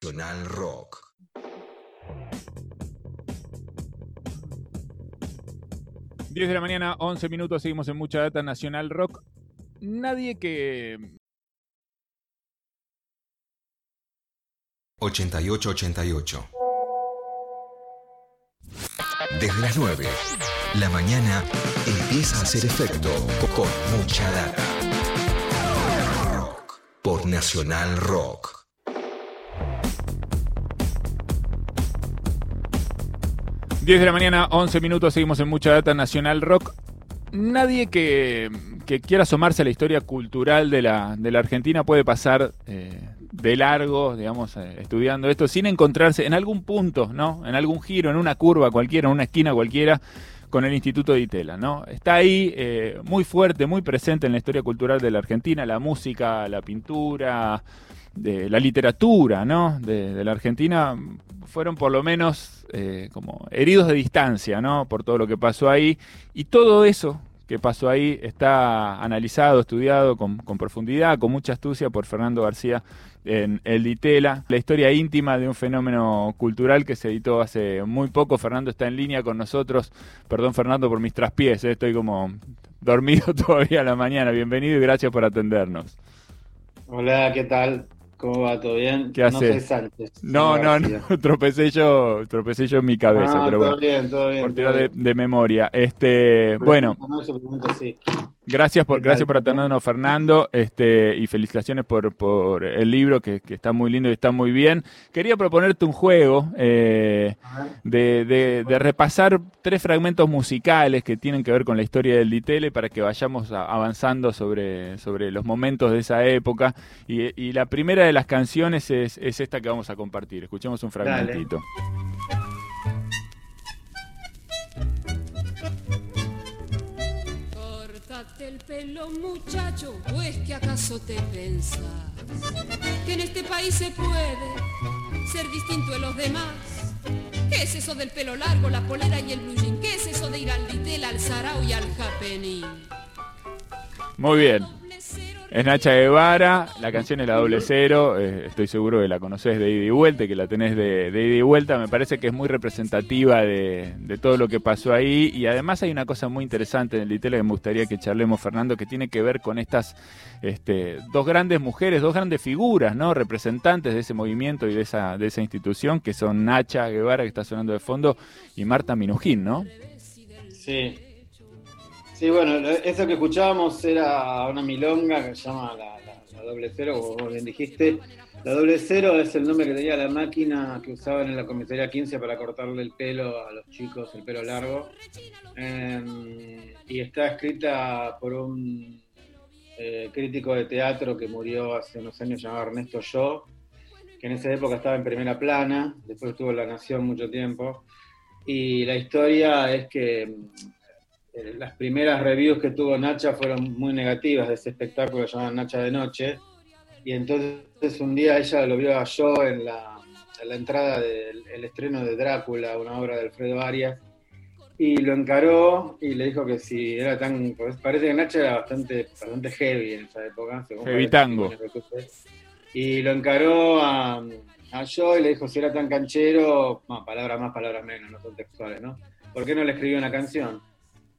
Nacional Rock. Diez de la mañana, 11 minutos, seguimos en Mucha Data Nacional Rock. Nadie que 8888. Desde las 9, la mañana empieza a hacer efecto con mucha data. Rock por Nacional Rock. Diez de la mañana, 11 minutos, seguimos en Mucha Data Nacional Rock. Nadie que, que quiera asomarse a la historia cultural de la, de la Argentina puede pasar eh, de largo, digamos, eh, estudiando esto, sin encontrarse en algún punto, ¿no? En algún giro, en una curva cualquiera, en una esquina cualquiera, con el Instituto de Itela, ¿no? Está ahí eh, muy fuerte, muy presente en la historia cultural de la Argentina, la música, la pintura, de la literatura, ¿no? De, la Argentina fueron por lo menos eh, como heridos de distancia, ¿no? Por todo lo que pasó ahí. Y todo eso que pasó ahí está analizado, estudiado con, profundidad, con mucha astucia por Fernando García en El Ditela, la historia íntima de un fenómeno cultural que se editó hace muy poco. Fernando está en línea con nosotros. Perdón, Fernando, por mis traspiés, eh, estoy como dormido todavía a la mañana. Bienvenido y gracias por atendernos. Hola, ¿qué tal? ¿Cómo va? ¿Todo bien? ¿Qué haces? No, no, no, tropecé yo, tropecé yo en mi cabeza, ah, pero todo Bien, todo bien, por tirar de, memoria. Este, bueno. Gracias por, gracias por atendernos, Fernando, este, y felicitaciones por, por el libro, que, está muy lindo y está muy bien. Quería proponerte un juego eh, de, de, repasar tres fragmentos musicales que tienen que ver con la historia del Ditele para que vayamos avanzando sobre, sobre los momentos de esa época. Y, y la primera de las canciones es, es, esta que vamos a compartir. Escuchemos un fragmentito. El pelo, muchacho, o es que acaso te pensas que en este país se puede ser distinto de los demás. ¿Qué es eso del pelo largo, la polera y el blue? ¿Qué es eso de ir al Vitel, al Sarao y al Happening? Muy bien. Es Nacha Guevara, la canción es la doble cero, eh, estoy seguro que la conoces de ida y vuelta, que la tenés de, ida y vuelta, me parece que es muy representativa de, todo lo que pasó ahí y además hay una cosa muy interesante en el Ditela que me gustaría que charlemos, Fernando, que tiene que ver con estas este, dos grandes mujeres, dos grandes figuras, ¿no? representantes de ese movimiento y de esa, de esa institución, que son Nacha Guevara, que está sonando de fondo, y Marta Minujín, ¿no? Sí, Sí, bueno, eso que escuchábamos era una milonga que se llama la, doble cero, como bien dijiste. La doble cero es el nombre que tenía la máquina que usaban en la comisaría 15 para cortarle el pelo a los chicos, el pelo largo. Em, y está escrita por un eh, crítico de teatro que murió hace unos años llamado Ernesto Yo, que en esa época estaba en primera plana, después estuvo en La Nación mucho tiempo. Y la historia es que las primeras reviews que tuvo Nacha fueron muy negativas de ese espectáculo llamaban Nacha de Noche. Y entonces un día ella lo vio a yo en la, la entrada del estreno de Drácula, una obra de Alfredo Arias, y lo encaró y le dijo que si era tan. Pues parece que Nacha era bastante, bastante heavy en esa época. Heavy tango. Y lo encaró a, a yo y le dijo si era tan canchero, palabras más, palabras menos, no son textuales, ¿no? ¿Por qué no le escribió una canción?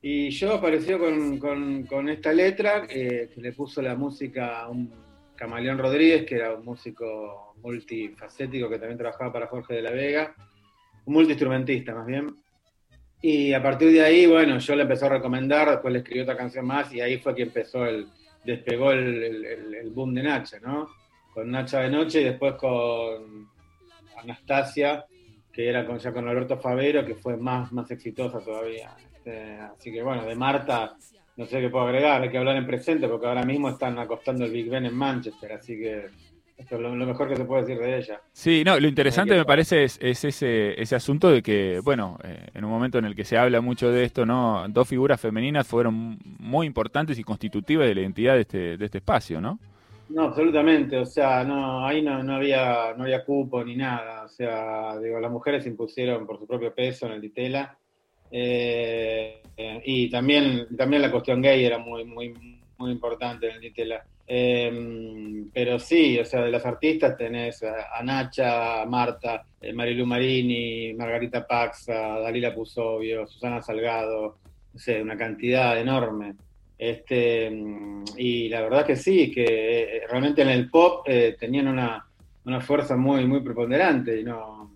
Y yo apareció con, esta letra eh, que le puso la música a un Camaleón Rodríguez, que era un músico multifacético que también trabajaba para Jorge de la Vega, un multiinstrumentista más bien. Y a partir de ahí, bueno, yo le empecé a recomendar, después le escribió otra canción más y ahí fue que empezó el, despegó el, boom de Nacha, ¿no? Con Nacha de Noche y después con Anastasia, que era con, ya con Alberto Favero, que fue más, más exitosa todavía. Este, así que bueno, de Marta no sé qué puedo agregar, hay que hablar en presente porque ahora mismo están acostando el Big Ben en Manchester, así que esto es lo, mejor que se puede decir de ella. Sí, no, lo interesante me parece es, ese, ese asunto de que, bueno, eh, en un momento en el que se habla mucho de esto, ¿no? Dos figuras femeninas fueron muy importantes y constitutivas de la identidad de este, de este espacio, ¿no? No, absolutamente, o sea, no, ahí no, no, había, no había cupo ni nada, o sea, digo, las mujeres se impusieron por su propio peso en el Ditela eh, y también, también la cuestión gay era muy, muy, muy importante en el Ditela. Eh, pero sí, o sea, de los artistas tenés a, Nacha, Marta, eh, Marilu Marini, Margarita Paxa, Dalila Pusovio, Susana Salgado, no sé, una cantidad enorme. Este, y la verdad que sí, que eh, realmente en el pop tenían una, fuerza muy, muy preponderante y no,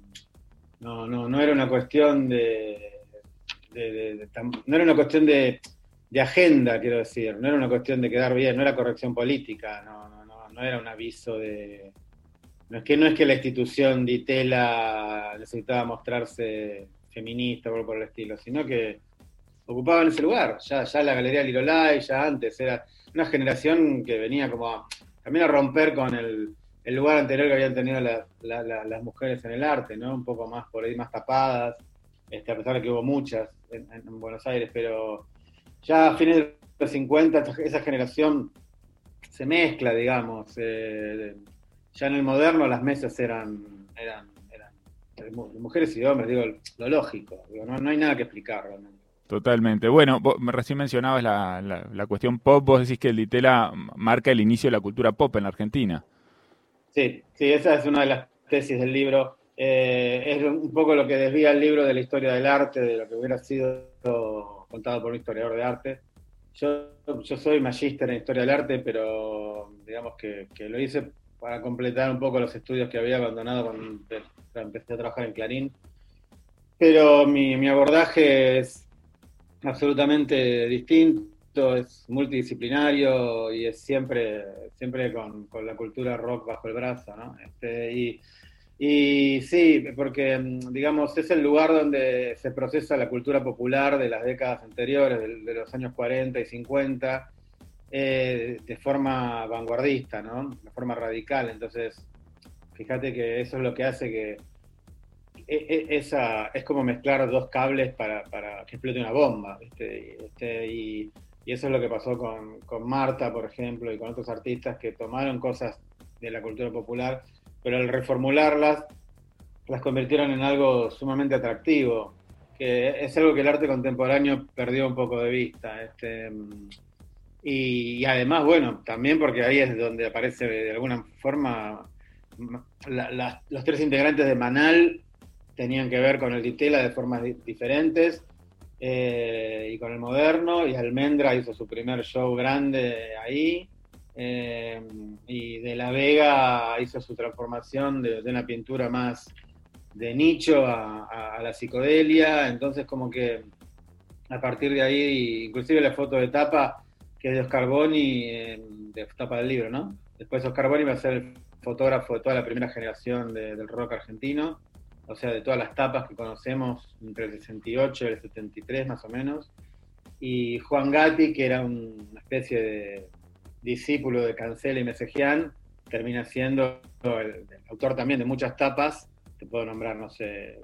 no, no, no era una cuestión de no era una cuestión de agenda, quiero decir, no era una cuestión de quedar bien, no era corrección política, no, no, no, no era un aviso de... No es que no es que la institución de Itela necesitaba mostrarse feminista o algo por el estilo, sino que ocupaban ese lugar, ya, ya la Galería Lirolay, ya antes, era una generación que venía como a, también a romper con el, el lugar anterior que habían tenido las mujeres en el arte, ¿no? Un poco más por ahí, más tapadas, este, a pesar de que hubo muchas en Buenos Aires, pero ya a fines de los 50 esa generación se mezcla, digamos. Eh, ya en el moderno las mesas eran, eran, eran mujeres y hombres, digo, lo lógico, no, hay nada que explicar realmente. Totalmente. Bueno, vos recién mencionabas la, la, cuestión pop, vos decís que el Ditela marca el inicio de la cultura pop en la Argentina. Sí, sí, esa es una de las tesis del libro. Eh, es un poco lo que desvía el libro de la historia del arte, de lo que hubiera sido contado por un historiador de arte. Yo, yo soy magíster en historia del arte, pero digamos que, lo hice para completar un poco los estudios que había abandonado cuando empecé a trabajar en Clarín. Pero mi, mi abordaje es absolutamente distinto, es multidisciplinario y es siempre, siempre con, con la cultura rock bajo el brazo. ¿no? Este, y, y sí, porque, digamos, es el lugar donde se procesa la cultura popular de las décadas anteriores, de, los años 40 y 50, eh, de forma vanguardista, ¿no? De forma radical. Entonces, fíjate que eso es lo que hace que. E, e, esa, es como mezclar dos cables para, para que explote una bomba. Este, y, eso es lo que pasó con, Marta, por ejemplo, y con otros artistas que tomaron cosas de la cultura popular pero al reformularlas las convirtieron en algo sumamente atractivo, que es algo que el arte contemporáneo perdió un poco de vista. Este, y, además, bueno, también porque ahí es donde aparece de alguna forma los tres integrantes de Manal tenían que ver con el Ditela de formas diferentes eh, y con el moderno, y Almendra hizo su primer show grande ahí, eh, y de la Vega hizo su transformación de, una pintura más de nicho a, la psicodelia, entonces como que a partir de ahí, inclusive la foto de tapa, que es de Oscar Boni, eh, de tapa del libro, ¿no? Después Oscar Boni va a ser el fotógrafo de toda la primera generación del rock argentino, o sea, de todas las tapas que conocemos entre el 68 y el 73 más o menos, y Juan Gatti, que era una especie de discípulo de Cancela y Mesejian, termina siendo el, autor también de muchas tapas. Te puedo nombrar, no sé,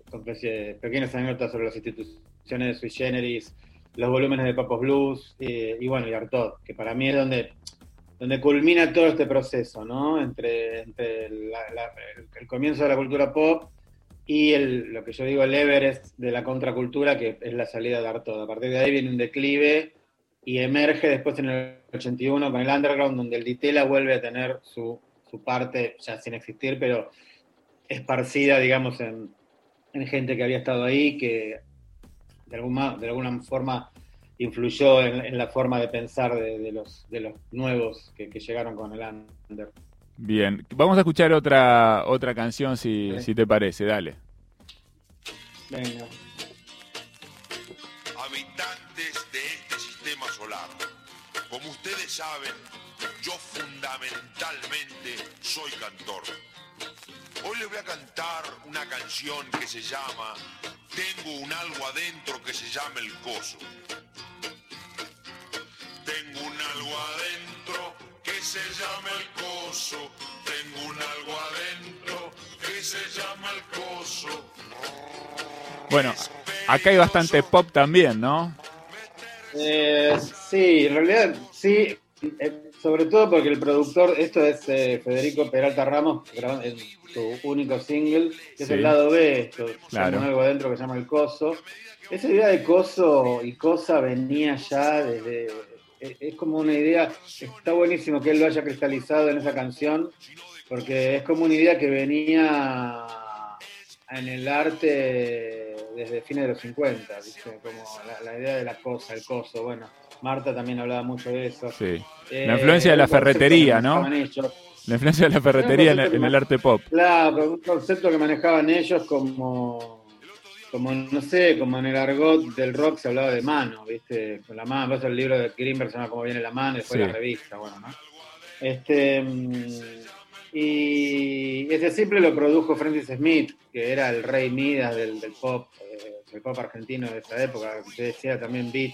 pequeñas anécdotas sobre las instituciones de Sui Generis, los volúmenes de Papos Blues y, bueno, y Artaud, que para mí es donde, donde culmina todo este proceso, ¿no? Entre, el, comienzo de la cultura pop y el, lo que yo digo el Everest de la contracultura, que es la salida de Artaud. A partir de ahí viene un declive y emerge después en el 81 con el underground, donde el Ditela vuelve a tener su, su parte, ya sin existir, pero esparcida, digamos, en, en, gente que había estado ahí, que de alguna, de alguna forma influyó en, la forma de pensar de, los, de los nuevos que, llegaron con el under. Bien, vamos a escuchar otra, otra canción si, si te parece, dale. Venga. Como ustedes saben, yo fundamentalmente soy cantor. Hoy les voy a cantar una canción que se llama Tengo un algo adentro que se llama el coso. Tengo un algo adentro que se llama el coso. Tengo un algo adentro que se llama el coso. Bueno, acá hay bastante pop también, ¿no? Eh, sí, en realidad sí, eh, sobre todo porque el productor, esto es eh, Federico Peralta Ramos, en su único single, que es el lado B, esto, claro. algo adentro que se llama El Coso. Esa idea de Coso y Cosa venía ya desde, es, como una idea, está buenísimo que él lo haya cristalizado en esa canción, porque es como una idea que venía en el arte desde fines de los 50, ¿viste? como la, la idea de la cosa, el coso, bueno, Marta también hablaba mucho de eso. Sí. Eh, La influencia de la ferretería, ¿no? La influencia de la ferretería en, en el arte pop. Claro, un concepto que manejaban ellos como, como, no sé, como en el argot del rock se hablaba de mano, ¿viste? Con la mano, vas el libro de Greenberg se llama Cómo viene la mano, y después Sí. la revista, bueno, ¿no? Este, mm, y ese simple lo produjo Francis Smith, que era el rey Midas del, del pop, eh, del pop argentino de esa época, que decía también beat,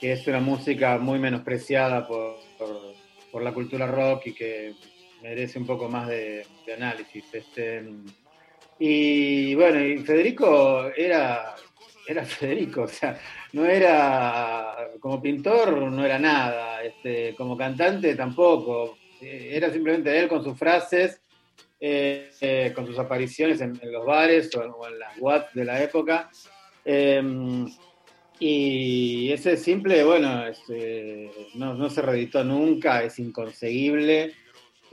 que es una música muy menospreciada por, por, por la cultura rock y que merece un poco más de, de análisis. Este, y bueno, y Federico era, era Federico, o sea, no era como pintor, no era nada, este, como cantante tampoco, Eh, era simplemente él con sus frases, eh, eh, con sus apariciones en, en los bares o, o en las watts de la época. Eh, y ese simple, bueno, este, no, no se reeditó nunca, es inconseguible.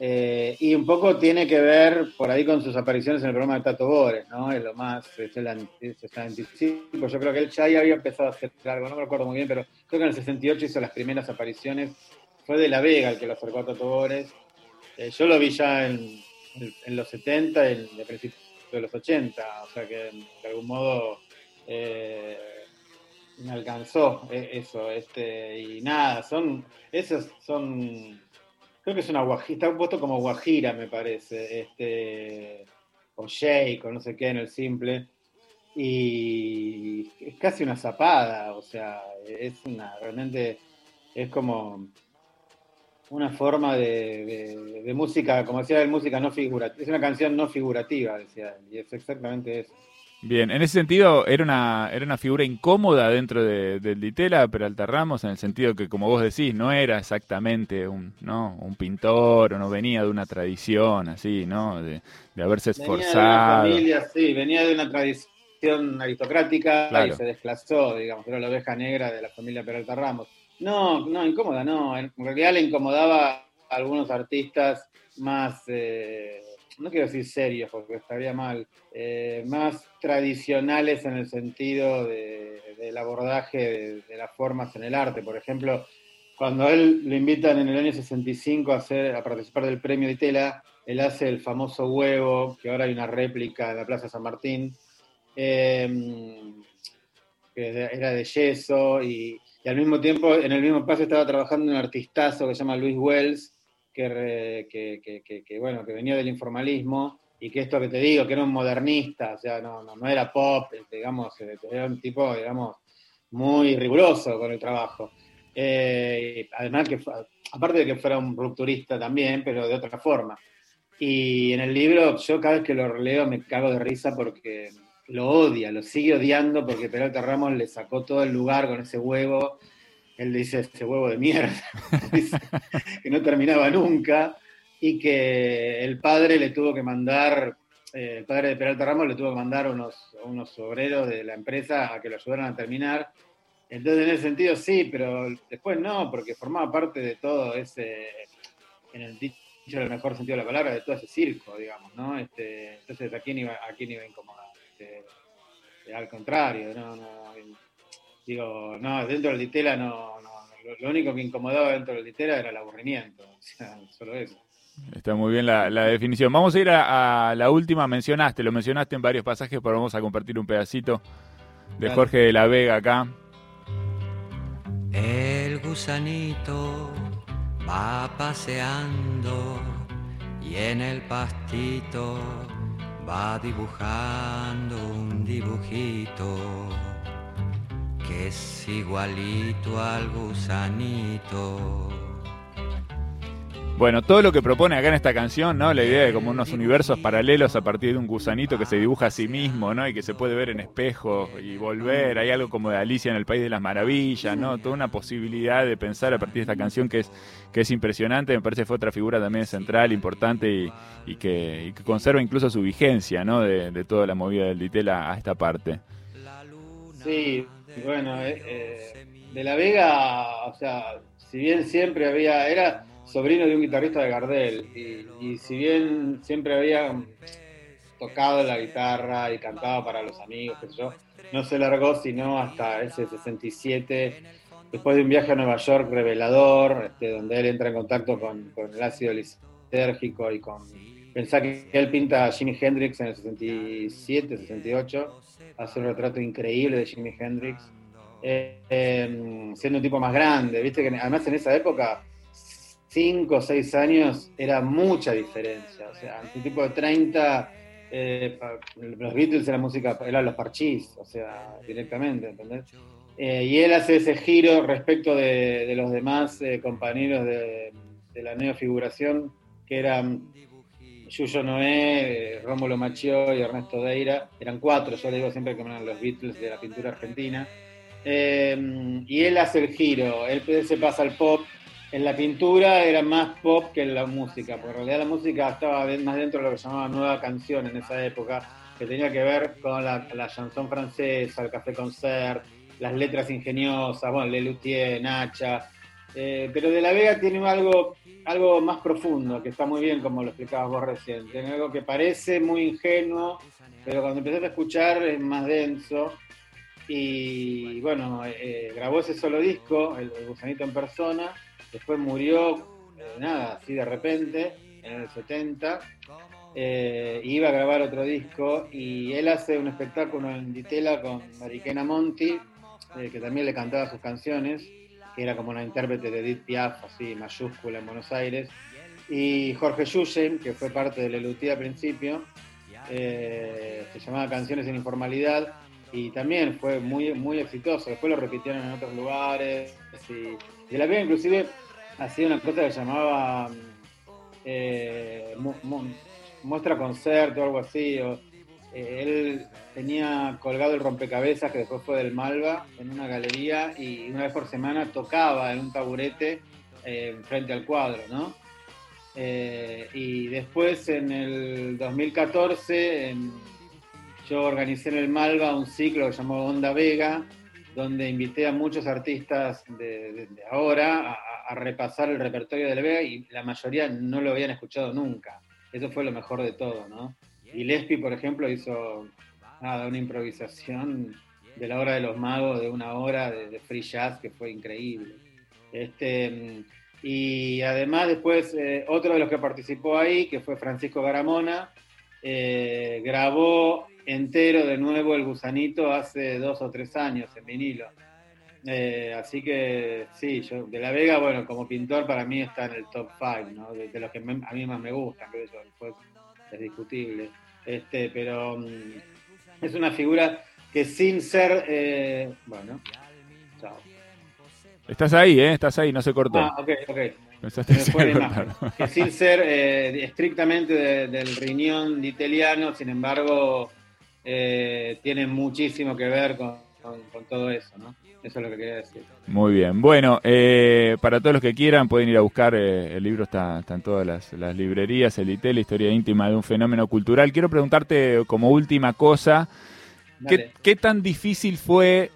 Eh, y un poco tiene que ver por ahí con sus apariciones en el programa de Tato Bores, ¿no? Es lo más, es el, es el anticipo. Yo creo que él ya había empezado a hacer algo, no me acuerdo muy bien, pero creo que en el 68 hizo las primeras apariciones. Fue de La Vega el que lo acercó a Tato Bores. Eh, yo lo vi ya en, los 70 y en- a principios de los 80, o sea que de algún modo eh, me alcanzó eso. Este, y nada, son, esos son creo que es una guajira, está puesto como guajira, me parece, este, o shake, o no sé qué en el simple, y es casi una zapada, o sea, es una, realmente, es como una forma de, de- de música, como decía él, música no figurativa, es una canción no figurativa, decía él, y es exactamente eso. Bien, en ese sentido era una, era una figura incómoda dentro de, del Ditela Peralta Ramos, en el sentido que, como vos decís, no era exactamente un, ¿no? un pintor o no venía de una tradición así, ¿no? De, de haberse Venía de una esforzado. familia, sí, venía de una tradición aristocrática Claro. y se desclasó, digamos, era la oveja negra de la familia Peralta Ramos. No, no, incómoda, no. En realidad le incomodaba a algunos artistas más, eh, no quiero decir serios porque estaría mal, eh, más tradicionales en el sentido de- del abordaje de, las formas en el arte. Por ejemplo, cuando él lo invitan en el año 65 a, hacer, a participar del premio de Tela, él hace el famoso huevo, que ahora hay una réplica en la Plaza San Martín, eh, que era de yeso, y, y al mismo tiempo, en el mismo paso estaba trabajando un artistazo que se llama Luis Wells, que, que, que- que- bueno, que venía del informalismo, y que esto que te digo, que era un modernista, o sea, no, no, no era pop, este, digamos, eh, era un tipo, digamos, muy riguroso con el trabajo. Eh, además que, aparte de que fuera un rupturista también, pero de otra forma. Y en el libro, yo cada vez que lo leo me cago de risa porque lo odia, lo sigue odiando porque Peralta Ramos le sacó todo el lugar con ese huevo. Él dice, ese huevo de mierda, que no terminaba nunca y que el padre le tuvo que mandar, eh, el padre de Peralta Ramos le tuvo que mandar unos, unos obreros de la empresa a que lo ayudaran a terminar. Entonces, en ese sentido sí, pero después no, porque formaba parte de todo ese, en el dicho en mejor sentido de la palabra, de todo ese circo, digamos, ¿no? Este, entonces, ¿a quién iba, a quién iba incomodar? Este, al contrario, no, no, digo, no, dentro del Ditela no, no, lo, lo único que incomodaba dentro del Ditela era el aburrimiento, o sea, solo eso. Está muy bien la, la definición. Vamos a ir a, a la última, mencionaste, lo mencionaste en varios pasajes, pero vamos a compartir un pedacito de Dale. Jorge de la Vega acá. El gusanito va paseando y en el pastito va dibujando un dibujito que es igualito al gusanito. Bueno, todo lo que propone acá en esta canción, ¿no? La idea de como unos universos paralelos a partir de un gusanito que se dibuja a sí mismo, ¿no? Y que se puede ver en espejo y volver. Hay algo como de Alicia en el País de las Maravillas, ¿no? Toda una posibilidad de pensar a partir de esta canción que es, que es impresionante. Me parece que fue otra figura también central, importante y, y que, y que conserva incluso su vigencia, ¿no? De, de toda la movida del Ditela a esta parte. Sí, bueno, eh, eh, de la Vega, o sea, si bien siempre había, era sobrino de un guitarrista de Gardel, y, si bien siempre había tocado la guitarra y cantaba para los amigos, qué sé yo, no se largó sino hasta ese 67, después de un viaje a Nueva York revelador, este, donde él entra en contacto con, el ácido lisérgico y con... Pensá que él pinta a Jimi Hendrix en el 67, 68, hace un retrato increíble de Jimi Hendrix, eh, em, siendo un tipo más grande, viste que además en esa época 5 o 6 años era mucha diferencia. O sea, un tipo de 30, eh, los Beatles era música, eran los parchís, o sea, directamente, ¿entendés? Eh, y él hace ese giro respecto de, los demás compañeros de, la neofiguración, que eran Yuyo Noé, Rómulo Machio y Ernesto Deira. Eran cuatro, yo le digo siempre que eran los Beatles de la pintura argentina. y él hace el giro, él se pasa al pop, en la pintura era más pop que en la música, porque en realidad la música estaba más dentro de lo que se llamaba nueva canción en esa época, que tenía que ver con la, chanson francesa, el café concert, las letras ingeniosas, bueno, Lelutier, Nacha. Eh, pero De la Vega tiene algo, algo más profundo, que está muy bien, como lo explicabas vos recién. Tiene algo que parece muy ingenuo, pero cuando empezaste a escuchar es más denso. Y bueno, eh, grabó ese solo disco, el Gusanito en persona Después murió, eh, nada, así de repente, en el 70. Eh, iba a grabar otro disco y él hace un espectáculo en Ditela con Mariquena Monti, eh, que también le cantaba sus canciones, era como una intérprete de Edith Piaf, así mayúscula en Buenos Aires, y Jorge Yuyen, que fue parte de Lelutí al principio, se llamaba Canciones en Informalidad, y también fue muy, muy exitoso. Después lo repitieron en otros lugares. Y de la vida inclusive hacía una cosa que llamaba eh, muestra concierto o algo así. Eh, él tenía colgado el rompecabezas que después fue del Malva en una galería y una vez por semana tocaba en un taburete eh, frente al cuadro, ¿no? y después en el 2014 yo organicé en el Malva un ciclo que llamó Onda Vega, donde invité a muchos artistas de, ahora a, repasar el repertorio de la Vega y la mayoría no lo habían escuchado nunca. Eso fue lo mejor de todo, ¿no? Y por ejemplo, hizo una improvisación de la hora de los magos de una hora de, free jazz que fue increíble. Este, y además después eh, otro de los que participó ahí, que fue Francisco Garamona, eh, grabó entero de nuevo el gusanito hace dos o tres años en vinilo. Eh, así que sí, yo de La Vega, bueno, como pintor para mí está en el top 5, ¿no? de, los que a mí más me gustan, después es discutible. Este, pero mm, es una figura que sin ser, eh, bueno, chao. Estás ahí, ¿eh? Estás ahí, no se cortó. Ah, ok, ok. que sin ser eh, estrictamente del riñón de italiano, sin embargo, eh, tiene muchísimo que ver con, todo eso, ¿no? Eso es lo que quería decir. Muy bien. Bueno, eh, para todos los que quieran pueden ir a buscar, eh, el libro está, en todas las, librerías, el IT, la historia íntima de un fenómeno cultural. Quiero preguntarte como última cosa, ¿qué, tan difícil fue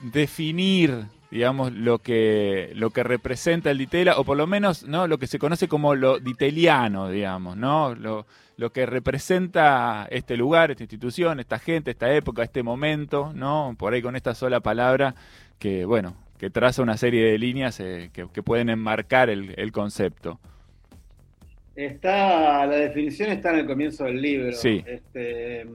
definir digamos, lo que, lo que representa el Ditela, o por lo menos, ¿no? Lo que se conoce como lo diteliano, digamos, ¿no? Lo, lo que representa este lugar, esta institución, esta gente, esta época, este momento, ¿no? Por ahí con esta sola palabra que, bueno, que traza una serie de líneas eh, que, pueden enmarcar el, concepto. Está, la definición está en el comienzo del libro. Sí. Este,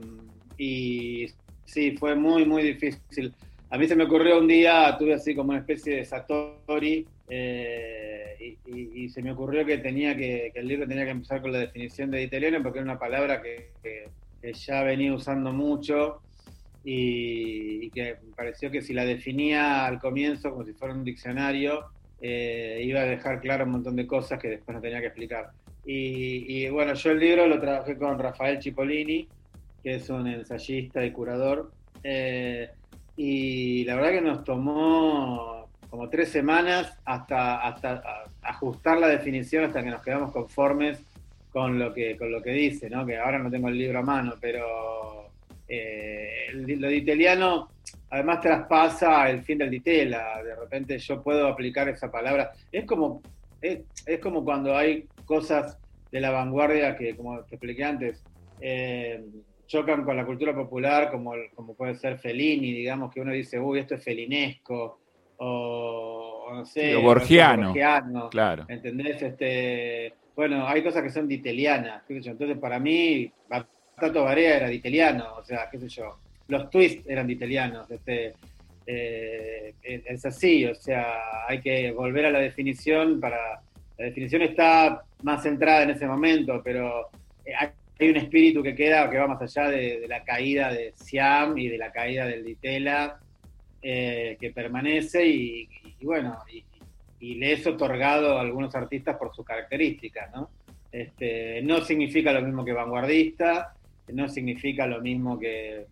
y sí, fue muy, muy difícil. A mí se me ocurrió un día, tuve así como una especie de Satori, eh, y, se me ocurrió que tenía que, el libro tenía que empezar con la definición de italiano porque era una palabra que, ya venía usando mucho y, que pareció que si la definía al comienzo como si fuera un diccionario, eh, iba a dejar claro un montón de cosas que después no tenía que explicar. Y, bueno, yo el libro lo trabajé con Rafael Cipollini, que es un ensayista y curador. Eh, y la verdad que nos tomó como tres semanas hasta, hasta ajustar la definición hasta que nos quedamos conformes con lo que, con lo que dice, ¿no? que ahora no tengo el libro a mano, pero eh, lo de italiano además traspasa el fin del ditela. De repente yo puedo aplicar esa palabra. Es como, es, es como cuando hay cosas de la vanguardia que, como te expliqué antes, eh, chocan con la cultura popular, como, como puede ser Fellini, digamos, que uno dice, uy, esto es felinesco, o, o no sé, O borgiano. borgiano, Claro. ¿entendés? Este, bueno, hay cosas que son ditelianas, qué sé yo. Entonces, para mí, Tato Barea era diteliano, o sea, qué sé yo. Los twists eran ditelianos, este, eh, es así, o sea, hay que volver a la definición para... La definición está más centrada en ese momento, pero eh, hay hay un espíritu que queda que va más allá de, la caída de Siam y de la caída del Ditela, eh, que permanece y, bueno, y, y le es otorgado a algunos artistas por sus características, ¿no? Este, no significa lo mismo que vanguardista, no significa lo mismo que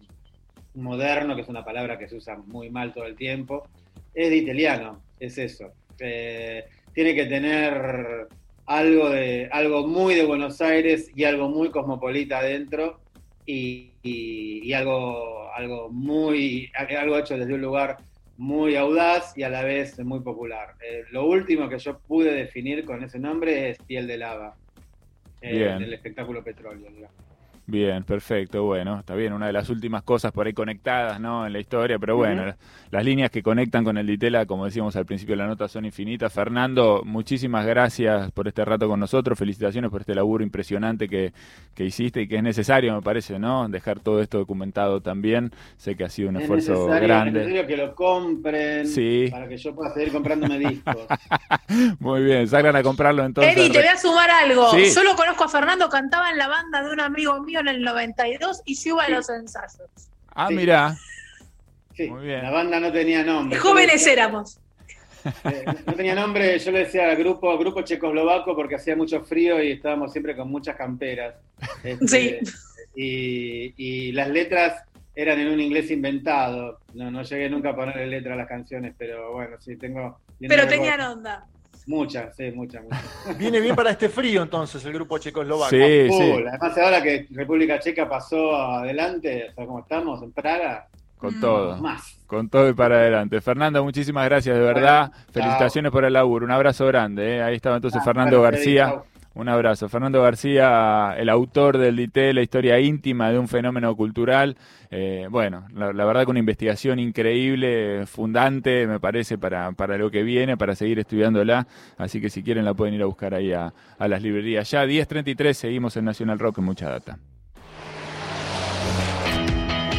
moderno, que es una palabra que se usa muy mal todo el tiempo. Es de italiano, es eso. Eh, tiene que tener algo, de, algo muy de Buenos Aires y algo muy cosmopolita adentro y, y- y algo, algo muy, algo hecho desde un lugar muy audaz y a la vez muy popular. Eh, lo último que yo pude definir con ese nombre es Piel de Lava, eh, del espectáculo Petróleo. digamos. Bien, perfecto, bueno, está bien, una de las últimas cosas por ahí conectadas, ¿no? En la historia, pero bueno, las, las líneas que conectan con el Ditela, como decíamos al principio de la nota, son infinitas. Fernando, muchísimas gracias por este rato con nosotros, felicitaciones por este laburo impresionante que, que hiciste y que es necesario, me parece, ¿no? Dejar todo esto documentado también, sé que ha sido un Es esfuerzo necesario, es grande. necesario que lo compren Sí. para que yo pueda seguir comprándome discos. Muy bien, salgan a comprarlo entonces. Eddie, te voy a sumar algo. Sí. Yo lo conozco a Fernando, cantaba en la banda de un amigo mío en el 92 y iba a Sí. los ensayos. Ah, Sí. Sí, Muy bien. La banda no tenía nombre. Jóvenes decía- éramos. eh, no tenía nombre, yo le decía al grupo, grupo checoslovaco porque hacía mucho frío y estábamos siempre con muchas camperas. Este, Sí. Y, y las letras eran en un inglés inventado. No, no llegué nunca a ponerle letra a las canciones, pero bueno, sí, tengo... Pero tenían onda. Muchas, sí, muchas, muchas. Viene bien para este frío entonces el grupo checoslovaco. sí, sí. Full. Además, ahora que República Checa pasó adelante, o sea, como estamos en Praga, Con Mm. todo. más. Con todo y para adelante. Fernando, muchísimas gracias, de verdad. Bueno, Felicitaciones por el laburo. Un abrazo grande. ¿eh? Ahí estaba entonces Ah, Fernando García. Un abrazo. Fernando García, el autor del DITE, la historia íntima de un fenómeno cultural. Eh, bueno, la, verdad que una investigación increíble, fundante, me parece, para, para lo que viene, para seguir estudiándola. Así que si quieren la pueden ir a buscar ahí a, a las librerías. Ya 10.33, seguimos en Nacional Rock en mucha data.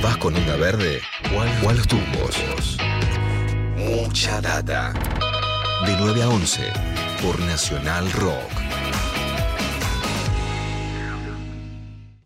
¿Vas con onda verde o a los tumbos? Mucha data. De 9 a 11 por Nacional Rock.